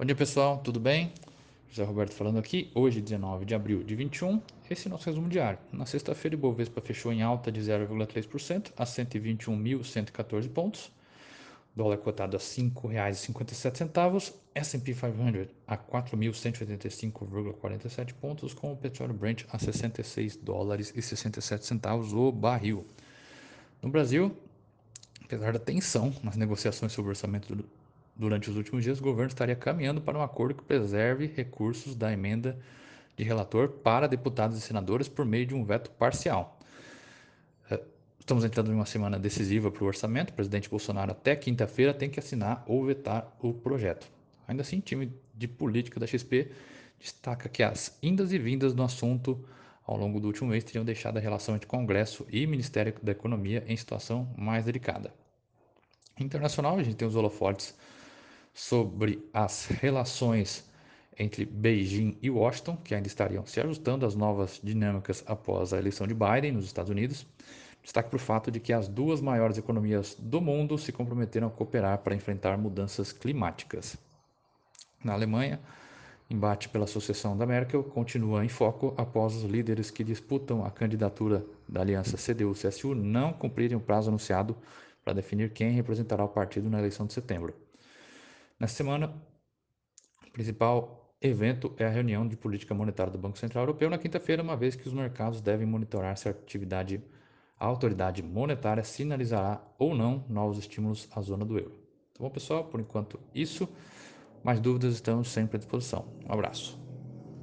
Bom dia pessoal, tudo bem? José Roberto falando aqui, hoje 19 de abril de 21, esse é o nosso resumo diário. Na sexta-feira o Ibovespa fechou em alta de 0,3% a 121.114 pontos, dólar cotado a R$ 5,57, S&P 500 a 4.185,47 pontos, com o petróleo Brent a 66 dólares e 67 centavos o barril. No Brasil, apesar da tensão nas negociações sobre o orçamento durante os últimos dias, o governo estaria caminhando para um acordo que preserve recursos da emenda de relator para deputados e senadores por meio de um veto parcial. É, estamos entrando em uma semana decisiva para o orçamento. O presidente Bolsonaro, até quinta-feira, tem que assinar ou vetar o projeto. Ainda assim, o time de política da XP destaca que as indas e vindas no assunto ao longo do último mês teriam deixado a relação entre Congresso e Ministério da Economia em situação mais delicada. Internacional, a gente tem os holofotes sobre as relações entre Beijing e Washington, que ainda estariam se ajustando às novas dinâmicas após a eleição de Biden nos Estados Unidos. Destaque para o fato de que as duas maiores economias do mundo se comprometeram a cooperar para enfrentar mudanças climáticas. Na Alemanha, embate pela sucessão da Merkel continua em foco após os líderes que disputam a candidatura da aliança CDU-CSU não cumprirem o prazo anunciado para definir quem representará o partido na eleição de setembro. Nesta semana, o principal evento é a reunião de política monetária do Banco Central Europeu na quinta-feira, uma vez que os mercados devem monitorar se a atividade a autoridade monetária sinalizará ou não novos estímulos à zona do euro. Tá bom, pessoal? Por enquanto, isso. Mais dúvidas estamos sempre à disposição. Um abraço.